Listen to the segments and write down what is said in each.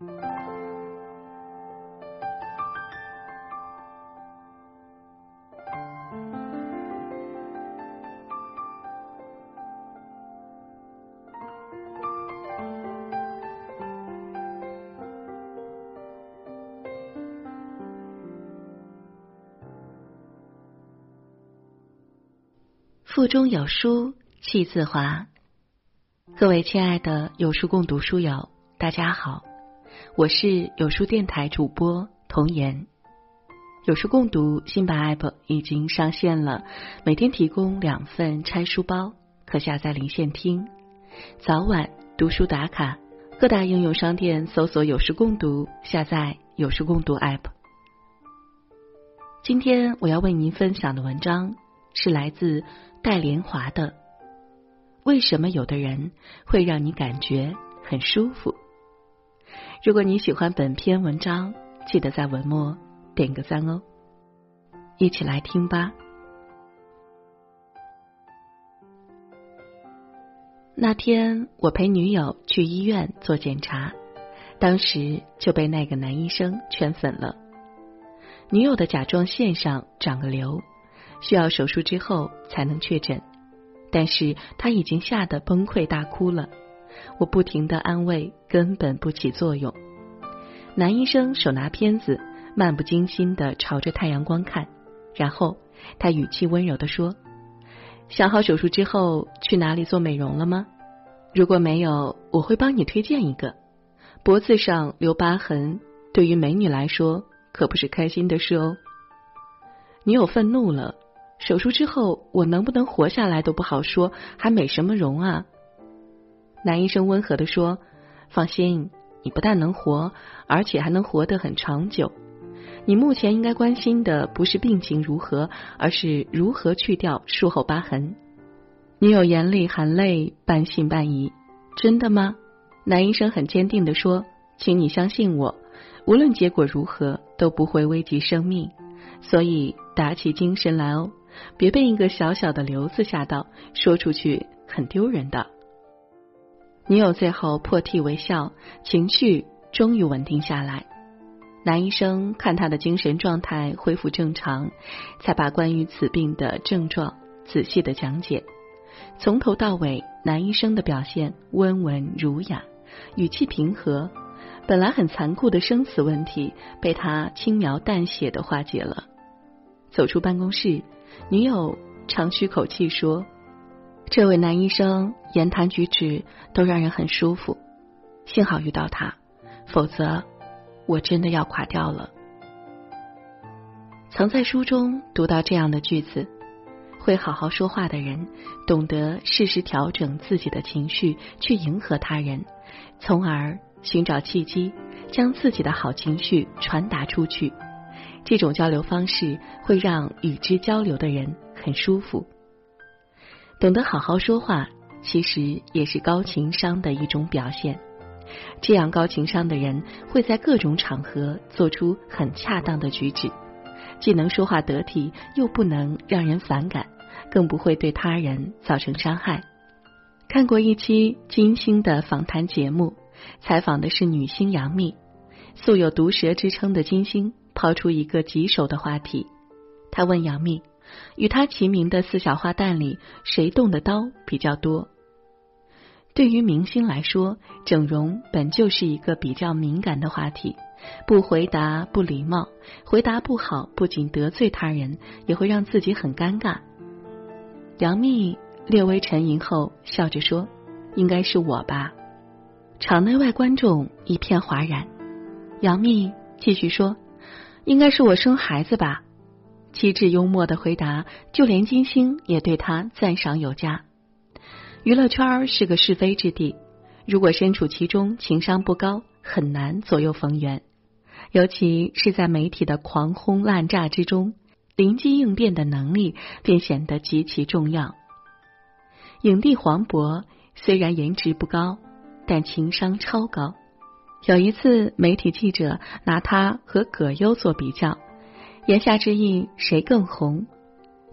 腹中有书气自华。各位亲爱的有书共读书友，大家好，我是有书电台主播童言。有书共读新版 App 已经上线了，每天提供两份拆书包，可下载离线听。早晚读书打卡，各大应用商店搜索“有书共读”，下载有书共读 App。今天我要为您分享的文章是来自。戴莲华的，为什么有的人会让你感觉很舒服？如果你喜欢本篇文章，记得在文末点个赞哦。一起来听吧。那天我陪女友去医院做检查，当时就被那个男医生圈粉了。女友的甲状腺上长个瘤。需要手术之后才能确诊，但是他已经吓得崩溃大哭了。我不停的安慰，根本不起作用。男医生手拿片子，漫不经心的朝着太阳光看，然后他语气温柔的说：“想好手术之后去哪里做美容了吗？如果没有，我会帮你推荐一个。脖子上留疤痕，对于美女来说可不是开心的事哦。”女友愤怒了。手术之后，我能不能活下来都不好说，还美什么容啊？男医生温和的说：“放心，你不但能活，而且还能活得很长久。你目前应该关心的不是病情如何，而是如何去掉术后疤痕。”女友眼里含泪，半信半疑：“真的吗？”男医生很坚定的说：“请你相信我，无论结果如何，都不会危及生命，所以打起精神来哦。”别被一个小小的瘤子吓到，说出去很丢人的。女友最后破涕为笑，情绪终于稳定下来。男医生看她的精神状态恢复正常，才把关于此病的症状仔细的讲解。从头到尾，男医生的表现温文儒雅，语气平和。本来很残酷的生死问题，被他轻描淡写的化解了。走出办公室。女友长吁口气说：“这位男医生言谈举止都让人很舒服，幸好遇到他，否则我真的要垮掉了。”曾在书中读到这样的句子：会好好说话的人，懂得适时调整自己的情绪，去迎合他人，从而寻找契机，将自己的好情绪传达出去。这种交流方式会让与之交流的人很舒服。懂得好好说话，其实也是高情商的一种表现。这样高情商的人会在各种场合做出很恰当的举止，既能说话得体，又不能让人反感，更不会对他人造成伤害。看过一期金星的访谈节目，采访的是女星杨幂，素有毒舌之称的金星。抛出一个棘手的话题，他问杨幂：“与他齐名的四小花旦里，谁动的刀比较多？”对于明星来说，整容本就是一个比较敏感的话题，不回答不礼貌，回答不好不仅得罪他人，也会让自己很尴尬。杨幂略微沉吟后，笑着说：“应该是我吧。”场内外观众一片哗然。杨幂继续说。应该是我生孩子吧，机智幽默的回答，就连金星也对他赞赏有加。娱乐圈是个是非之地，如果身处其中，情商不高，很难左右逢源。尤其是在媒体的狂轰滥炸之中，灵机应变的能力便显得极其重要。影帝黄渤虽然颜值不高，但情商超高。有一次，媒体记者拿他和葛优做比较，言下之意谁更红？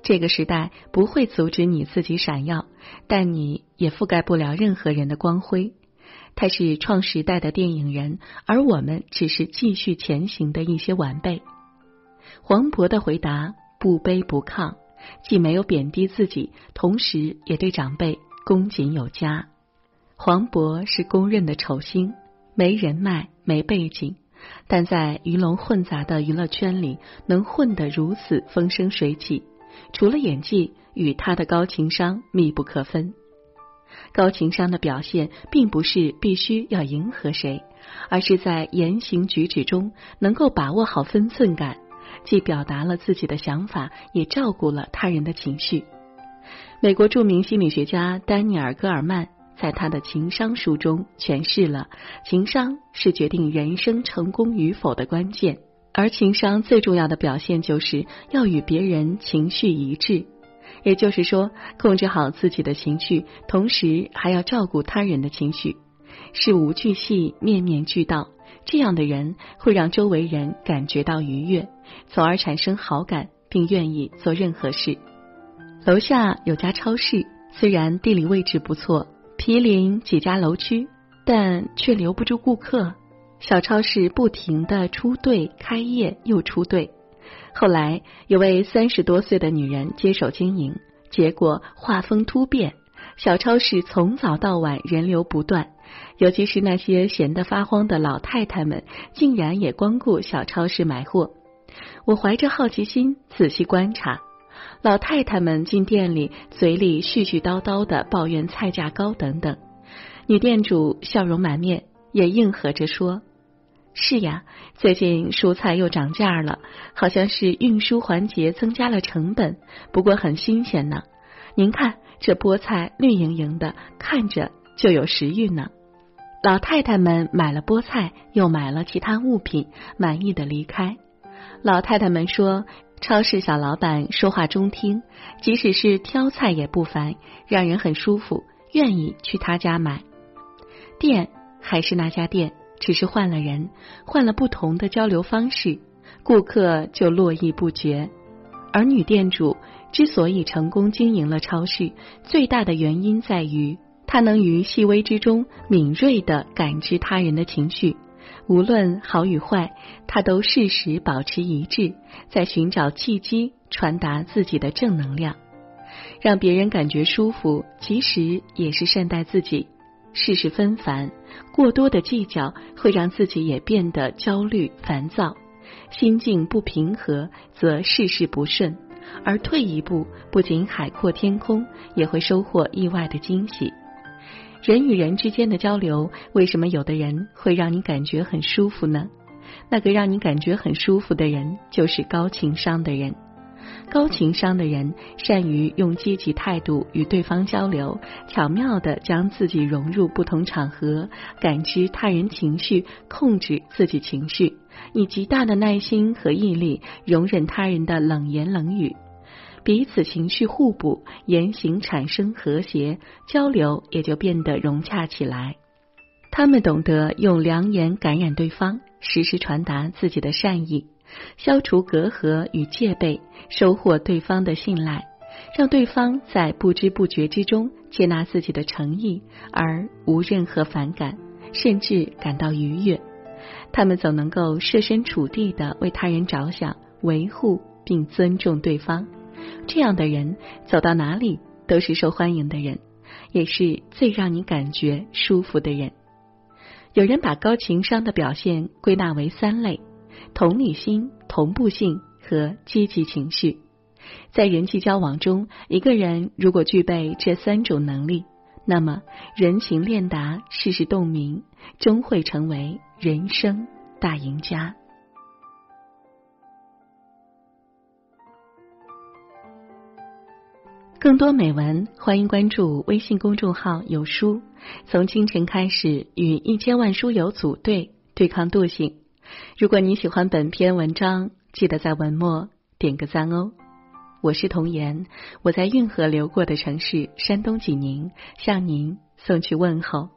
这个时代不会阻止你自己闪耀，但你也覆盖不了任何人的光辉。他是创时代的电影人，而我们只是继续前行的一些晚辈。黄渤的回答不卑不亢，既没有贬低自己，同时也对长辈恭谨有加。黄渤是公认的丑星，没人脉，没背景，但在鱼龙混杂的娱乐圈里，能混得如此风生水起，除了演技，与他的高情商密不可分。高情商的表现，并不是必须要迎合谁，而是在言行举止中能够把握好分寸感，既表达了自己的想法，也照顾了他人的情绪。美国著名心理学家丹尼尔·戈尔曼在他的情商书中诠释了，情商是决定人生成功与否的关键，而情商最重要的表现就是要与别人情绪一致。也就是说，控制好自己的情绪，同时还要照顾他人的情绪，事无巨细，面面俱到。这样的人会让周围人感觉到愉悦，从而产生好感，并愿意做任何事。楼下有家超市，虽然地理位置不错，毗邻几家楼区，但却留不住顾客。小超市不停的出队，开业又出队。后来，有位三十多岁的女人接手经营，结果画风突变，小超市从早到晚人流不断，尤其是那些闲得发慌的老太太们，竟然也光顾小超市买货。我怀着好奇心仔细观察，老太太们进店里，嘴里絮絮叨叨的抱怨菜价高等等，女店主笑容满面，也应和着说。是呀，最近蔬菜又涨价了，好像是运输环节增加了成本，不过很新鲜呢。您看这菠菜绿莹莹的，看着就有食欲呢。老太太们买了菠菜，又买了其他物品，满意的离开。老太太们说，超市小老板说话中听，即使是挑菜也不烦，让人很舒服，愿意去他家买。店还是那家店。只是换了人，换了不同的交流方式，顾客就络绎不绝。而女店主之所以成功经营了超市，最大的原因在于她能于细微之中敏锐的感知他人的情绪，无论好与坏，他都适时保持一致，在寻找契机传达自己的正能量，让别人感觉舒服，其实也是善待自己。世事纷繁，过多的计较会让自己也变得焦虑烦躁，心境不平和则事事不顺。而退一步，不仅海阔天空，也会收获意外的惊喜。人与人之间的交流，为什么有的人会让你感觉很舒服呢？那个让你感觉很舒服的人，就是高情商的人。高情商的人善于用积极态度与对方交流，巧妙的将自己融入不同场合，感知他人情绪，控制自己情绪，以极大的耐心和毅力容忍他人的冷言冷语，彼此情绪互补，言行产生和谐，交流也就变得融洽起来。他们懂得用良言感染对方，时时传达自己的善意。消除隔阂与戒备，收获对方的信赖，让对方在不知不觉之中接纳自己的诚意，而无任何反感，甚至感到愉悦。他们总能够设身处地的为他人着想，维护并尊重对方。这样的人走到哪里都是受欢迎的人，也是最让你感觉舒服的人。有人把高情商的表现归纳为三类。同理心、同步性和积极情绪，在人际交往中，一个人如果具备这三种能力，那么人情练达、事事洞明，终会成为人生大赢家。更多美文，欢迎关注微信公众号“有书”。从清晨开始，与一千万书友组队，对抗惰性。如果你喜欢本篇文章，记得在文末点个赞哦。我是童言，我在运河流过的城市山东济宁向您送去问候。